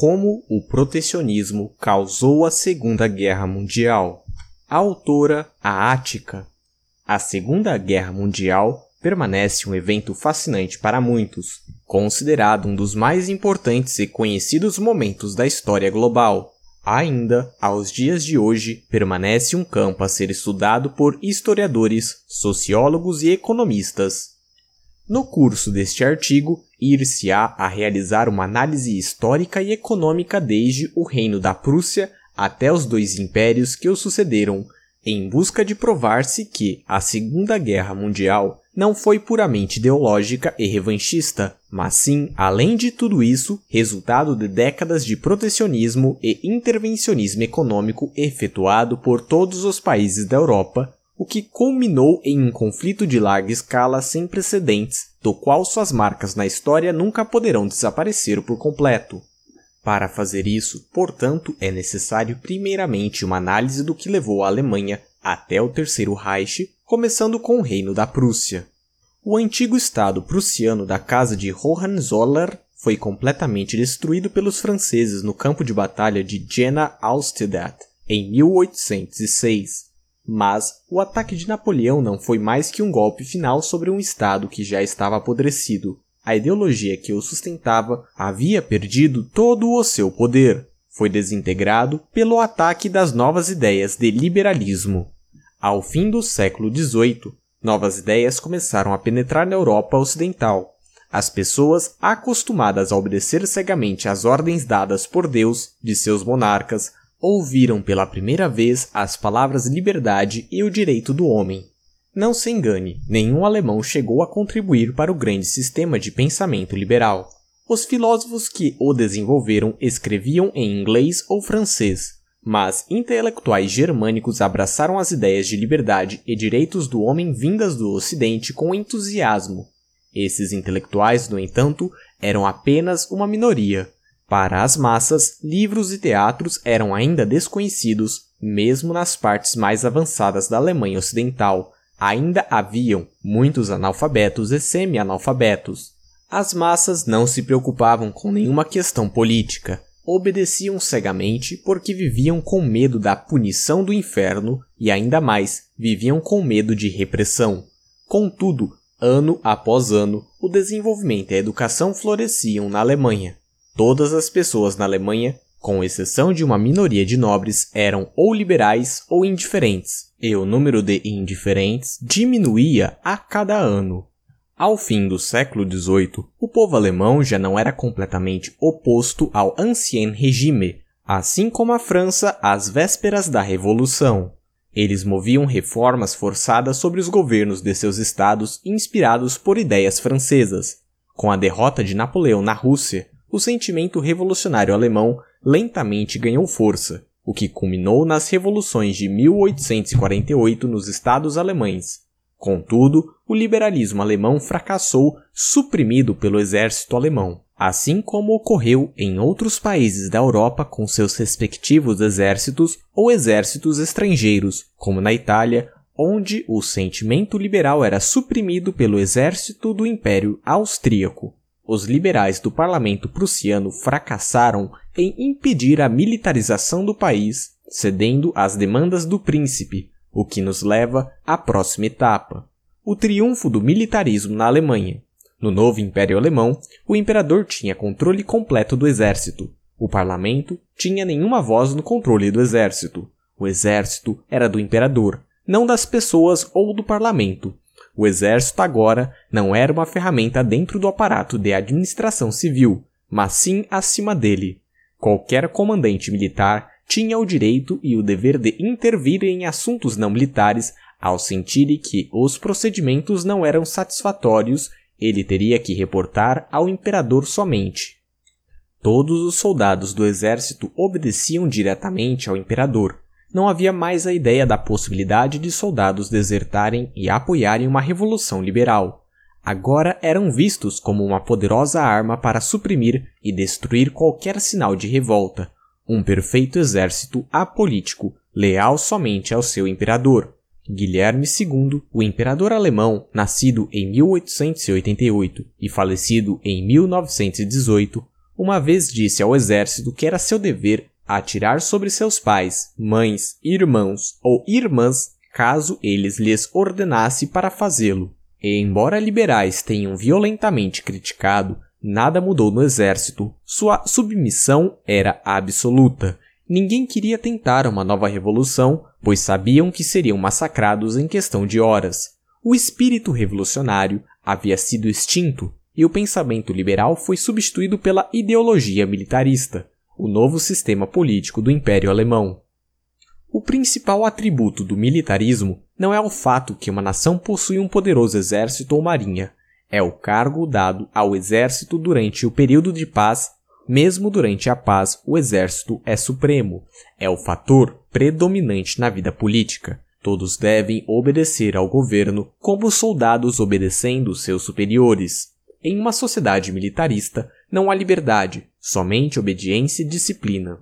Como o protecionismo causou a Segunda Guerra Mundial. A autora, a Ática. A Segunda Guerra Mundial permanece um evento fascinante para muitos, considerado um dos mais importantes e conhecidos momentos da história global. Ainda, aos dias de hoje, permanece um campo a ser estudado por historiadores, sociólogos e economistas. No curso deste artigo, ir-se-á a realizar uma análise histórica e econômica desde o Reino da Prússia até os dois impérios que o sucederam, em busca de provar-se que a Segunda Guerra Mundial não foi puramente ideológica e revanchista, mas sim, além de tudo isso, resultado de décadas de protecionismo e intervencionismo econômico efetuado por todos os países da Europa, o que culminou em um conflito de larga escala sem precedentes, do qual suas marcas na história nunca poderão desaparecer por completo. Para fazer isso, portanto, é necessário primeiramente uma análise do que levou a Alemanha até o Terceiro Reich, começando com o Reino da Prússia. O antigo estado prussiano da casa de Hohenzollern foi completamente destruído pelos franceses no campo de batalha de Jena-Austedt em 1806. Mas o ataque de Napoleão não foi mais que um golpe final sobre um estado que já estava apodrecido. A ideologia que o sustentava havia perdido todo o seu poder. Foi desintegrado pelo ataque das novas ideias de liberalismo. Ao fim do século XVIII, Novas ideias começaram a penetrar na Europa Ocidental. As pessoas, acostumadas a obedecer cegamente às ordens dadas por Deus de seus monarcas, ouviram pela primeira vez as palavras liberdade e o direito do homem. Não se engane, nenhum alemão chegou a contribuir para o grande sistema de pensamento liberal. Os filósofos que o desenvolveram escreviam em inglês ou francês, mas intelectuais germânicos abraçaram as ideias de liberdade e direitos do homem vindas do Ocidente com entusiasmo. Esses intelectuais, no entanto, eram apenas uma minoria. Para as massas, livros e teatros eram ainda desconhecidos, mesmo nas partes mais avançadas da Alemanha Ocidental. Ainda haviam muitos analfabetos e semi-analfabetos. As massas não se preocupavam com nenhuma questão política, obedeciam cegamente porque viviam com medo da punição do inferno e ainda mais viviam com medo de repressão. Contudo, ano após ano, o desenvolvimento e a educação floresciam na Alemanha. Todas as pessoas na Alemanha, com exceção de uma minoria de nobres, eram ou liberais ou indiferentes, e o número de indiferentes diminuía a cada ano. Ao fim do século XVIII, o povo alemão já não era completamente oposto ao Ancien Regime, assim como a França às vésperas da Revolução. Eles moviam reformas forçadas sobre os governos de seus estados inspirados por ideias francesas. Com a derrota de Napoleão na Rússia, o sentimento revolucionário alemão lentamente ganhou força, o que culminou nas revoluções de 1848 nos estados alemães. Contudo, o liberalismo alemão fracassou, suprimido pelo exército alemão, assim como ocorreu em outros países da Europa com seus respectivos exércitos ou exércitos estrangeiros, como na Itália, onde o sentimento liberal era suprimido pelo exército do Império Austríaco. Os liberais do parlamento prussiano fracassaram em impedir a militarização do país, cedendo às demandas do príncipe, o que nos leva à próxima etapa: o triunfo do militarismo na Alemanha. No novo Império Alemão, o imperador tinha controle completo do exército. O parlamento tinha nenhuma voz no controle do exército. O exército era do imperador, não das pessoas ou do parlamento. O exército agora não era uma ferramenta dentro do aparato de administração civil, mas sim acima dele. Qualquer comandante militar tinha o direito e o dever de intervir em assuntos não militares ao sentir que os procedimentos não eram satisfatórios, ele teria que reportar ao imperador somente. Todos os soldados do exército obedeciam diretamente ao imperador. Não havia mais a ideia da possibilidade de soldados desertarem e apoiarem uma revolução liberal. Agora eram vistos como uma poderosa arma para suprimir e destruir qualquer sinal de revolta, um perfeito exército apolítico, leal somente ao seu imperador. Guilherme II, o imperador alemão, nascido em 1888 e falecido em 1918, uma vez disse ao exército que era seu dever atirar sobre seus pais, mães, irmãos ou irmãs caso eles lhes ordenasse para fazê-lo. E embora liberais tenham violentamente criticado, nada mudou no exército. Sua submissão era absoluta. Ninguém queria tentar uma nova revolução, pois sabiam que seriam massacrados em questão de horas. O espírito revolucionário havia sido extinto e o pensamento liberal foi substituído pela ideologia militarista, o novo sistema político do Império Alemão. O principal atributo do militarismo não é o fato que uma nação possui um poderoso exército ou marinha, é o cargo dado ao exército durante o período de paz. Mesmo durante a paz, o exército é supremo, é o fator predominante na vida política. Todos devem obedecer ao governo como soldados obedecendo seus superiores. Em uma sociedade militarista, não há liberdade, somente obediência e disciplina.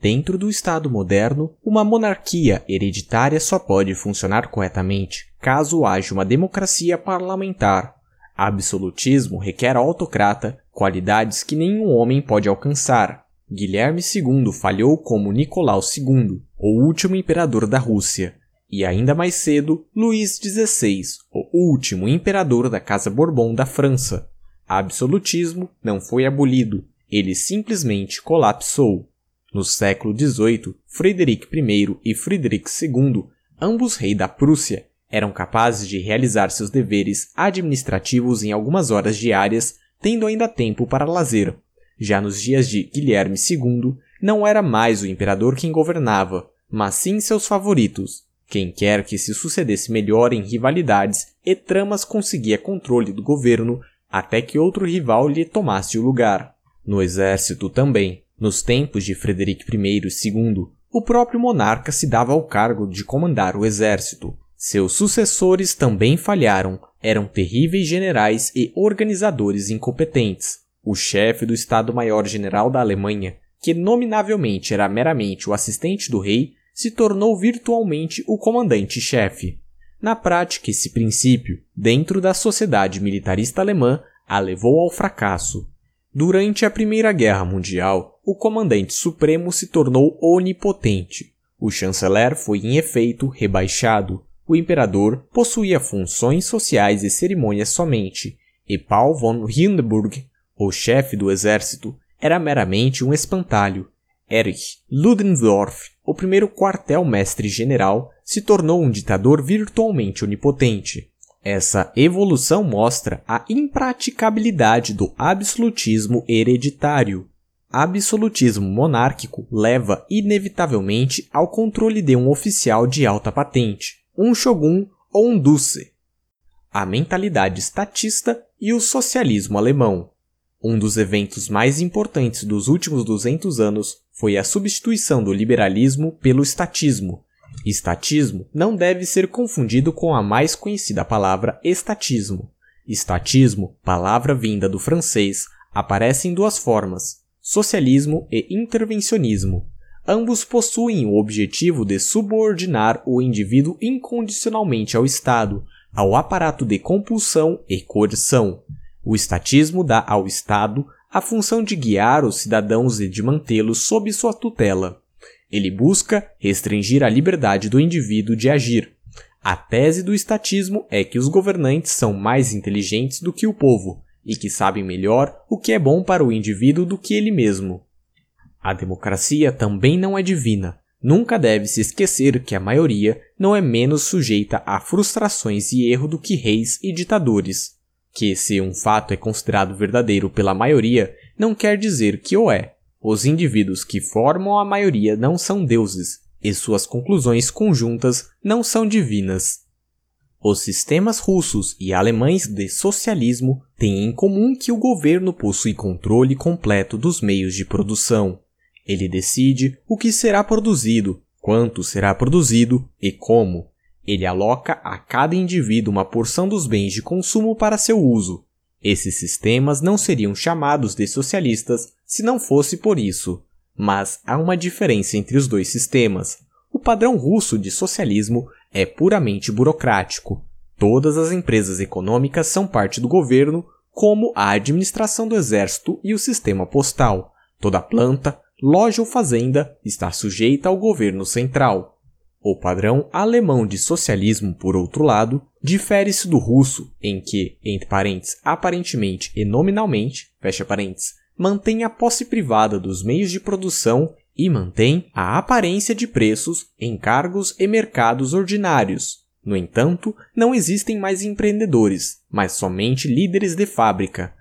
Dentro do Estado moderno, uma monarquia hereditária só pode funcionar corretamente caso haja uma democracia parlamentar. Absolutismo requer autocrata, qualidades que nenhum homem pode alcançar. Guilherme II falhou como Nicolau II, o último imperador da Rússia, e ainda mais cedo, Luís XVI, o último imperador da Casa Bourbon da França. Absolutismo não foi abolido, ele simplesmente colapsou. No século XVIII, Frederic I e Frederic II, ambos reis da Prússia, eram capazes de realizar seus deveres administrativos em algumas horas diárias, tendo ainda tempo para lazer. Já nos dias de Guilherme II, não era mais o imperador quem governava, mas sim seus favoritos. Quem quer que se sucedesse melhor em rivalidades e tramas conseguia controle do governo até que outro rival lhe tomasse o lugar. No exército também, nos tempos de Frederico I e II, o próprio monarca se dava ao cargo de comandar o exército. Seus sucessores também falharam, eram terríveis generais e organizadores incompetentes. O chefe do Estado-Maior-General da Alemanha, que nominavelmente era meramente o assistente do rei, se tornou virtualmente o comandante-chefe. Na prática, esse princípio, dentro da sociedade militarista alemã, a levou ao fracasso. Durante a Primeira Guerra Mundial, o comandante supremo se tornou onipotente. O chanceler foi, em efeito, rebaixado. O imperador possuía funções sociais e cerimônias somente, e Paul von Hindenburg, o chefe do exército, era meramente um espantalho. Erich Ludendorff, o primeiro quartel-mestre-general, se tornou um ditador virtualmente onipotente. Essa evolução mostra a impraticabilidade do absolutismo hereditário. Absolutismo monárquico leva inevitavelmente ao controle de um oficial de alta patente, um shogun ou um duce. A mentalidade estatista e o socialismo alemão. Um dos eventos mais importantes dos últimos 200 anos foi a substituição do liberalismo pelo estatismo, Estatismo não deve ser confundido com a mais conhecida palavra estatismo. Estatismo, palavra vinda do francês, aparece em duas formas: socialismo e intervencionismo. Ambos possuem o objetivo de subordinar o indivíduo incondicionalmente ao Estado, ao aparato de compulsão e coerção. O estatismo dá ao Estado a função de guiar os cidadãos e de mantê-los sob sua tutela. Ele busca restringir a liberdade do indivíduo de agir. A tese do estatismo é que os governantes são mais inteligentes do que o povo e que sabem melhor o que é bom para o indivíduo do que ele mesmo. A democracia também não é divina. Nunca deve se esquecer que a maioria não é menos sujeita a frustrações e erro do que reis e ditadores. Que se um fato é considerado verdadeiro pela maioria, não quer dizer que o é. Os indivíduos que formam a maioria não são deuses, e suas conclusões conjuntas não são divinas. Os sistemas russos e alemães de socialismo têm em comum que o governo possui controle completo dos meios de produção. Ele decide o que será produzido, quanto será produzido e como. Ele aloca a cada indivíduo uma porção dos bens de consumo para seu uso, esses sistemas não seriam chamados de socialistas se não fosse por isso. Mas há uma diferença entre os dois sistemas. O padrão russo de socialismo é puramente burocrático. Todas as empresas econômicas são parte do governo, como a administração do exército e o sistema postal. Toda planta, loja ou fazenda está sujeita ao governo central. O padrão alemão de socialismo, por outro lado, difere-se do russo, em que, entre parênteses, aparentemente e nominalmente, fecha parênteses, mantém a posse privada dos meios de produção e mantém a aparência de preços, encargos e mercados ordinários. No entanto, não existem mais empreendedores, mas somente líderes de fábrica.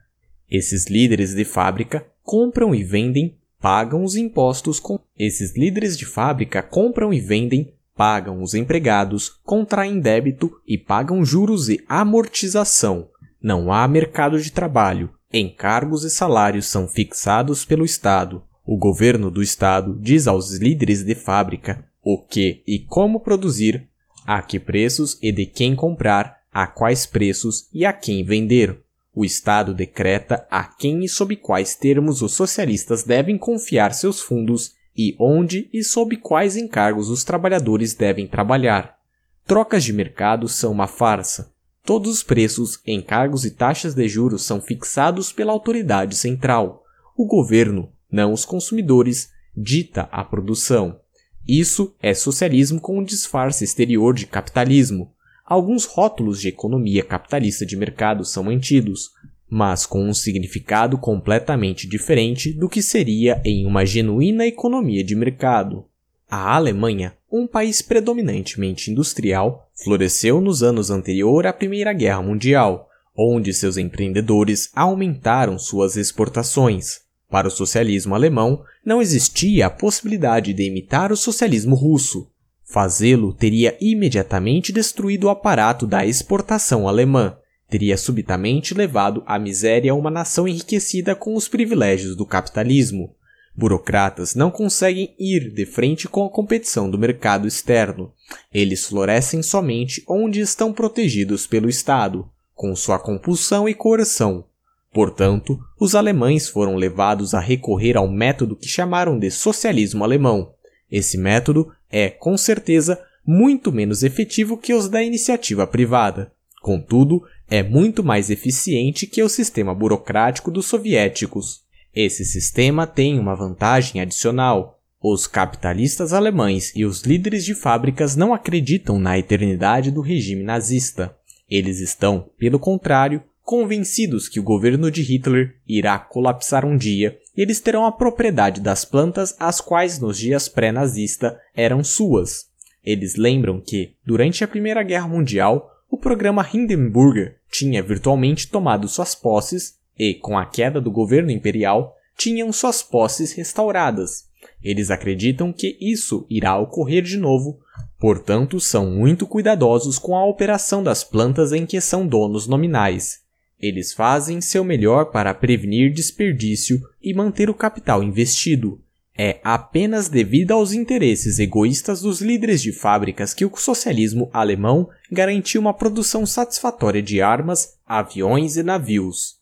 Esses líderes de fábrica compram e vendem, pagam os impostos com esses líderes de fábrica compram e vendem, pagam os empregados, contraem débito e pagam juros e amortização. Não há mercado de trabalho. Encargos e salários são fixados pelo Estado. O governo do estado diz aos líderes de fábrica o que e como produzir, a que preços e de quem comprar, a quais preços e a quem vender. O Estado decreta a quem e sob quais termos os socialistas devem confiar seus fundos e onde e sob quais encargos os trabalhadores devem trabalhar. Trocas de mercado são uma farsa. Todos os preços, encargos e taxas de juros são fixados pela autoridade central. O governo, não os consumidores, dita a produção. Isso é socialismo com um disfarce exterior de capitalismo. Alguns rótulos de economia capitalista de mercado são mantidos, mas com um significado completamente diferente do que seria em uma genuína economia de mercado. A Alemanha, um país predominantemente industrial, floresceu nos anos anteriores à Primeira Guerra Mundial, onde seus empreendedores aumentaram suas exportações. Para o socialismo alemão, não existia a possibilidade de imitar o socialismo russo. Fazê-lo teria imediatamente destruído o aparato da exportação alemã, teria subitamente levado à miséria uma nação enriquecida com os privilégios do capitalismo. Burocratas não conseguem ir de frente com a competição do mercado externo. Eles florescem somente onde estão protegidos pelo Estado, com sua compulsão e coerção, Portanto, os alemães foram levados a recorrer ao método que chamaram de socialismo alemão. Esse método é, com certeza, muito menos efetivo que os da iniciativa privada. Contudo, é muito mais eficiente que o sistema burocrático dos soviéticos. Esse sistema tem uma vantagem adicional. Os capitalistas alemães e os líderes de fábricas não acreditam na eternidade do regime nazista. Eles estão, pelo contrário, convencidos que o governo de Hitler irá colapsar um dia e eles terão a propriedade das plantas as quais nos dias pré-nazista eram suas. Eles lembram que, durante a Primeira Guerra Mundial, o programa Hindenburger tinha virtualmente tomado suas posses e, com a queda do governo imperial, tinham suas posses restauradas. Eles acreditam que isso irá ocorrer de novo, portanto, são muito cuidadosos com a operação das plantas em que são donos nominais. Eles fazem seu melhor para prevenir desperdício e manter o capital investido. É apenas devido aos interesses egoístas dos líderes de fábricas que o socialismo alemão garantiu uma produção satisfatória de armas, aviões e navios.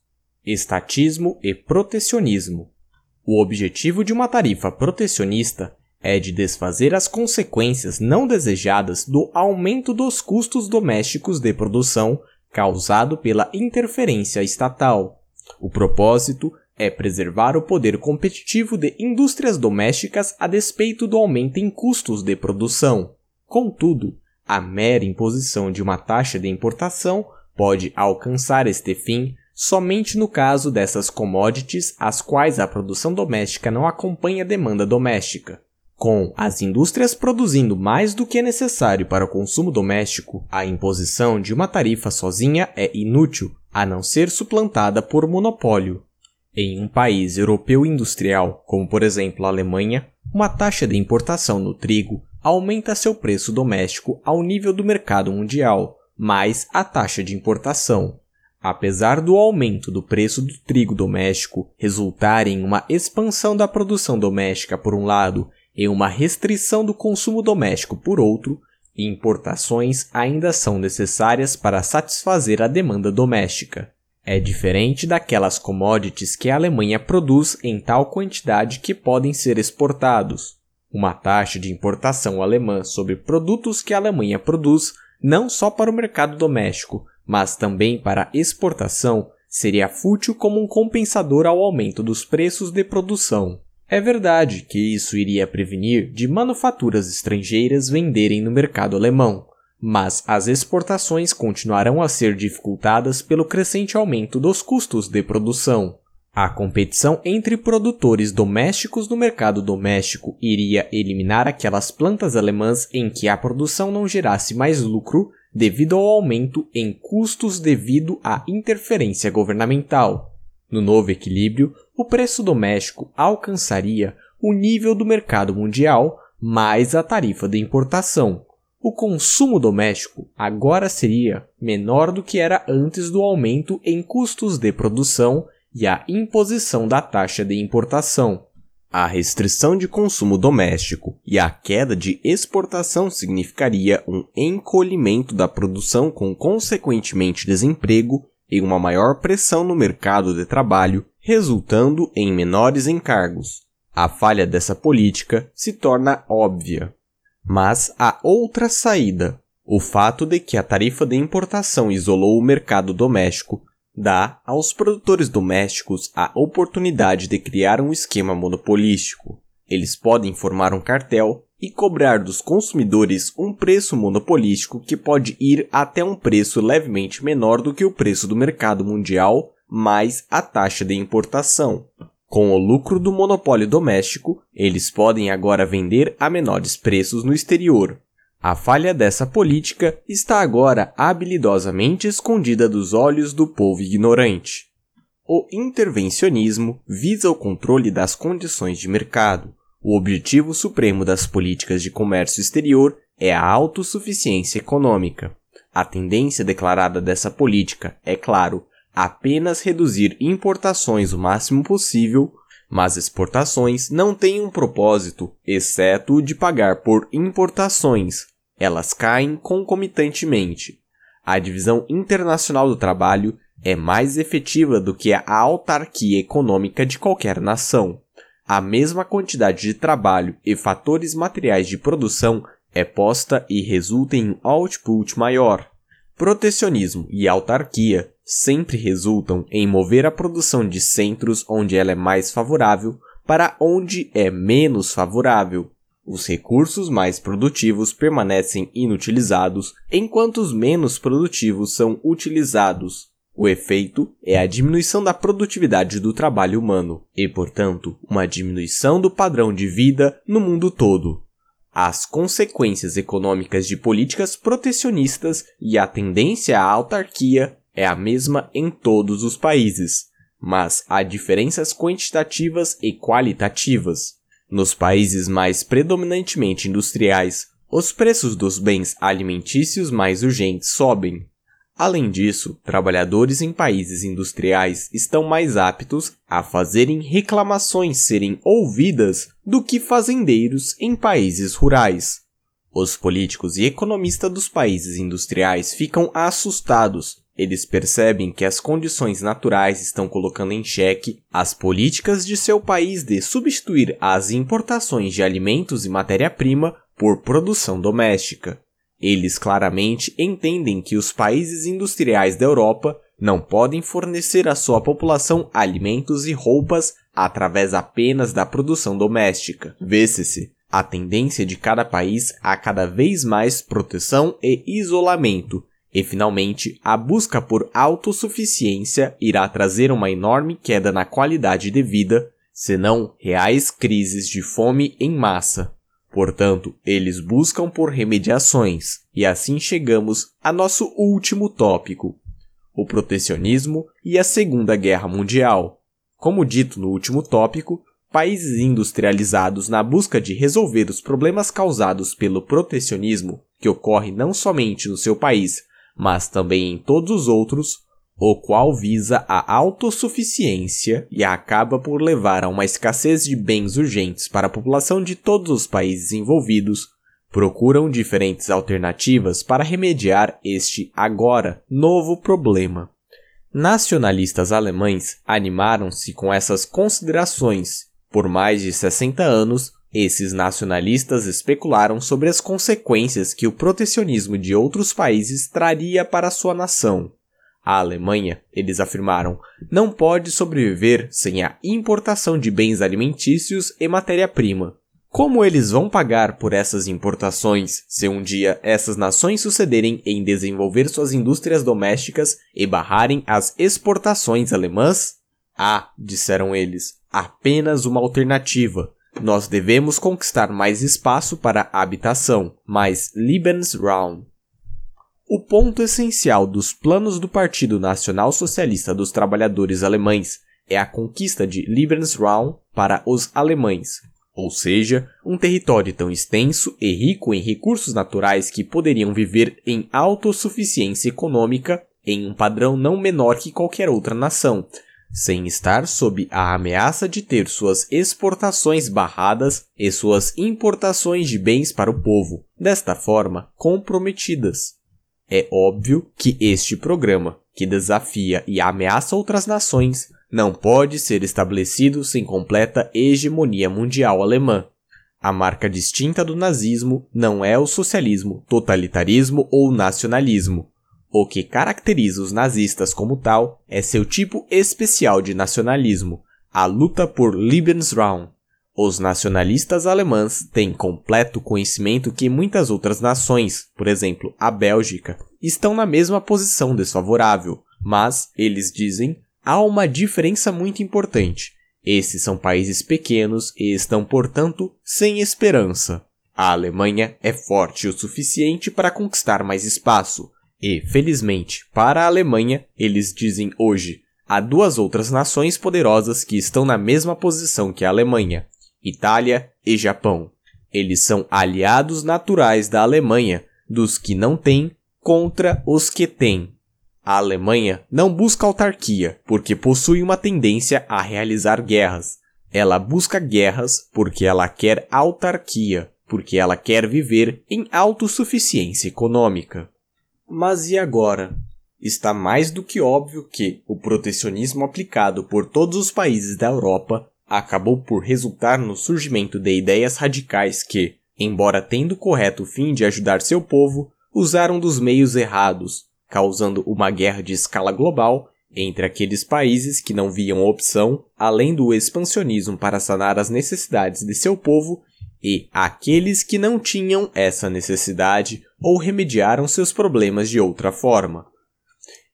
Estatismo e protecionismo. O objetivo de uma tarifa protecionista é de desfazer as consequências não desejadas do aumento dos custos domésticos de produção causado pela interferência estatal. O propósito é preservar o poder competitivo de indústrias domésticas a despeito do aumento em custos de produção. Contudo, a mera imposição de uma taxa de importação pode alcançar este fim somente no caso dessas commodities às quais a produção doméstica não acompanha a demanda doméstica. Com as indústrias produzindo mais do que é necessário para o consumo doméstico, a imposição de uma tarifa sozinha é inútil, a não ser suplantada por monopólio. Em um país europeu industrial, como por exemplo a Alemanha, uma taxa de importação no trigo aumenta seu preço doméstico ao nível do mercado mundial, mais a taxa de importação. Apesar do aumento do preço do trigo doméstico resultar em uma expansão da produção doméstica por um lado e uma restrição do consumo doméstico por outro, importações ainda são necessárias para satisfazer a demanda doméstica. É diferente daquelas commodities que a Alemanha produz em tal quantidade que podem ser exportados. Uma taxa de importação alemã sobre produtos que a Alemanha produz não só para o mercado doméstico, mas também para exportação, seria fútil como um compensador ao aumento dos preços de produção. É verdade que isso iria prevenir de manufaturas estrangeiras venderem no mercado alemão, mas as exportações continuarão a ser dificultadas pelo crescente aumento dos custos de produção. A competição entre produtores domésticos no mercado doméstico iria eliminar aquelas plantas alemãs em que a produção não gerasse mais lucro devido ao aumento em custos devido à interferência governamental. No novo equilíbrio, o preço doméstico alcançaria o nível do mercado mundial mais a tarifa de importação. O consumo doméstico agora seria menor do que era antes do aumento em custos de produção e a imposição da taxa de importação. A restrição de consumo doméstico e a queda de exportação significaria um encolhimento da produção com consequentemente desemprego e uma maior pressão no mercado de trabalho, resultando em menores encargos. A falha dessa política se torna óbvia. Mas há outra saída. O fato de que a tarifa de importação isolou o mercado doméstico dá aos produtores domésticos a oportunidade de criar um esquema monopolístico. Eles podem formar um cartel e cobrar dos consumidores um preço monopolístico que pode ir até um preço levemente menor do que o preço do mercado mundial mais a taxa de importação. Com o lucro do monopólio doméstico, eles podem agora vender a menores preços no exterior, a falha dessa política está agora habilidosamente escondida dos olhos do povo ignorante. O intervencionismo visa o controle das condições de mercado. O objetivo supremo das políticas de comércio exterior é a autossuficiência econômica. A tendência declarada dessa política é, claro, apenas reduzir importações o máximo possível, mas exportações não têm um propósito, exceto o de pagar por importações. Elas caem concomitantemente. A divisão internacional do trabalho é mais efetiva do que a autarquia econômica de qualquer nação. A mesma quantidade de trabalho e fatores materiais de produção é posta e resulta em um output maior. Protecionismo e autarquia sempre resultam em mover a produção de centros onde ela é mais favorável para onde é menos favorável. Os recursos mais produtivos permanecem inutilizados, enquanto os menos produtivos são utilizados. O efeito é a diminuição da produtividade do trabalho humano e, portanto, uma diminuição do padrão de vida no mundo todo. As consequências econômicas de políticas protecionistas e a tendência à autarquia é a mesma em todos os países, mas há diferenças quantitativas e qualitativas. Nos países mais predominantemente industriais, os preços dos bens alimentícios mais urgentes sobem. Além disso, trabalhadores em países industriais estão mais aptos a fazerem reclamações serem ouvidas do que fazendeiros em países rurais. Os políticos e economistas dos países industriais ficam assustados eles percebem que as condições naturais estão colocando em xeque as políticas de seu país de substituir as importações de alimentos e matéria-prima por produção doméstica. Eles claramente entendem que os países industriais da Europa não podem fornecer à sua população alimentos e roupas através apenas da produção doméstica. Vê-se a tendência de cada país a cada vez mais proteção e isolamento, e finalmente, a busca por autossuficiência irá trazer uma enorme queda na qualidade de vida, senão reais crises de fome em massa. Portanto, eles buscam por remediações, e assim chegamos a nosso último tópico: o protecionismo e a Segunda Guerra Mundial. Como dito no último tópico, países industrializados na busca de resolver os problemas causados pelo protecionismo, que ocorre não somente no seu país, mas também em todos os outros, o qual visa a autossuficiência e acaba por levar a uma escassez de bens urgentes para a população de todos os países envolvidos, procuram diferentes alternativas para remediar este agora novo problema. Nacionalistas alemães animaram-se com essas considerações. Por mais de 60 anos, esses nacionalistas especularam sobre as consequências que o protecionismo de outros países traria para sua nação. A Alemanha, eles afirmaram, não pode sobreviver sem a importação de bens alimentícios e matéria-prima. Como eles vão pagar por essas importações se um dia essas nações sucederem em desenvolver suas indústrias domésticas e barrarem as exportações alemãs? Há, disseram eles, apenas uma alternativa. Nós devemos conquistar mais espaço para habitação, mais Lebensraum. O ponto essencial dos planos do Partido Nacional Socialista dos Trabalhadores Alemães é a conquista de Lebensraum para os alemães, ou seja, um território tão extenso e rico em recursos naturais que poderiam viver em autossuficiência econômica em um padrão não menor que qualquer outra nação, sem estar sob a ameaça de ter suas exportações barradas e suas importações de bens para o povo, desta forma, comprometidas. É óbvio que este programa, que desafia e ameaça outras nações, não pode ser estabelecido sem completa hegemonia mundial alemã. A marca distinta do nazismo não é o socialismo, totalitarismo ou nacionalismo. O que caracteriza os nazistas como tal é seu tipo especial de nacionalismo, a luta por Lebensraum, os nacionalistas alemães têm completo conhecimento que muitas outras nações, por exemplo, a Bélgica, estão na mesma posição desfavorável, mas, eles dizem, há uma diferença muito importante. Esses são países pequenos e estão, portanto, sem esperança. A Alemanha é forte o suficiente para conquistar mais espaço, e, felizmente, para a Alemanha, eles dizem hoje, há duas outras nações poderosas que estão na mesma posição que a Alemanha, Itália e Japão. Eles são aliados naturais da Alemanha, dos que não têm, contra os que têm. A Alemanha não busca autarquia porque possui uma tendência a realizar guerras. Ela busca guerras porque ela quer autarquia, porque ela quer viver em autossuficiência econômica. Mas e agora? Está mais do que óbvio que o protecionismo aplicado por todos os países da Europa acabou por resultar no surgimento de ideias radicais que, embora tendo o correto fim de ajudar seu povo, usaram dos meios errados, causando uma guerra de escala global entre aqueles países que não viam opção além do expansionismo para sanar as necessidades de seu povo e aqueles que não tinham essa necessidade ou remediaram seus problemas de outra forma.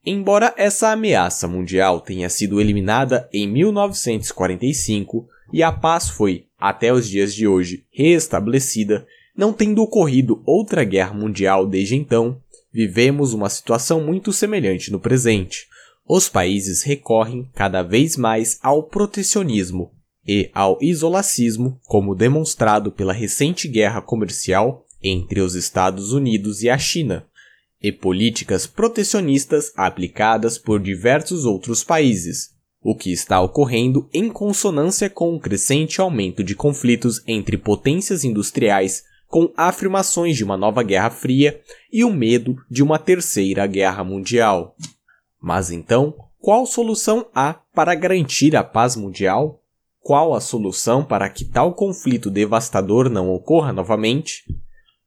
Embora essa ameaça mundial tenha sido eliminada em 1945 e a paz foi, até os dias de hoje, reestabelecida, não tendo ocorrido outra guerra mundial desde então, vivemos uma situação muito semelhante no presente. Os países recorrem cada vez mais ao protecionismo e ao isolacismo, como demonstrado pela recente guerra comercial entre os Estados Unidos e a China, e políticas protecionistas aplicadas por diversos outros países, o que está ocorrendo em consonância com o crescente aumento de conflitos entre potências industriais, com afirmações de uma nova Guerra Fria e o medo de uma terceira guerra mundial. Mas então, qual solução há para garantir a paz mundial? Qual a solução para que tal conflito devastador não ocorra novamente?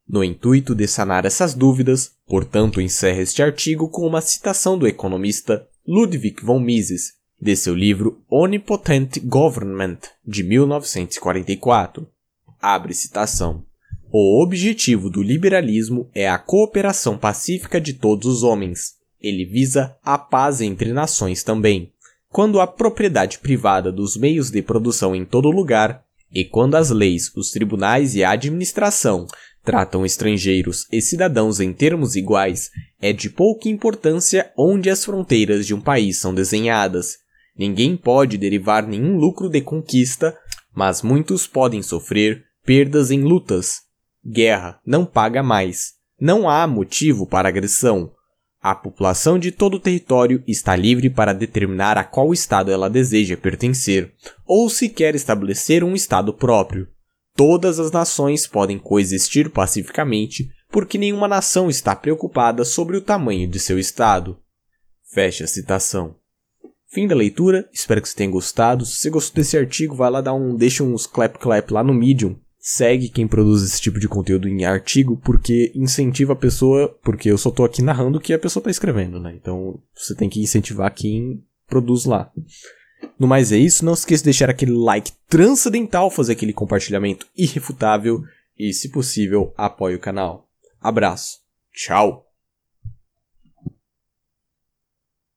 No intuito de sanar essas dúvidas, portanto, encerra este artigo com uma citação do economista Ludwig von Mises, de seu livro Omnipotent Government, de 1944. Abre citação. O objetivo do liberalismo é a cooperação pacífica de todos os homens. Ele visa a paz entre nações também. Quando a propriedade privada dos meios de produção em todo lugar, e quando as leis, os tribunais e a administração tratam estrangeiros e cidadãos em termos iguais, é de pouca importância onde as fronteiras de um país são desenhadas. Ninguém pode derivar nenhum lucro de conquista, mas muitos podem sofrer perdas em lutas. Guerra não paga mais. Não há motivo para agressão. A população de todo o território está livre para determinar a qual estado ela deseja pertencer, ou se quer estabelecer um estado próprio. Todas as nações podem coexistir pacificamente porque nenhuma nação está preocupada sobre o tamanho de seu estado. Fecha a citação. Fim da leitura, espero que você tenha gostado. Se você gostou desse artigo, vai lá dar um, deixa uns clap clap lá no Medium. Segue quem produz esse tipo de conteúdo em artigo, porque incentiva a pessoa, porque eu só tô aqui narrando o que a pessoa tá escrevendo, né? Então você tem que incentivar quem produz lá. No mais é isso, não se esqueça de deixar aquele like transcendental, fazer aquele compartilhamento irrefutável e, se possível, apoie o canal. Abraço. Tchau.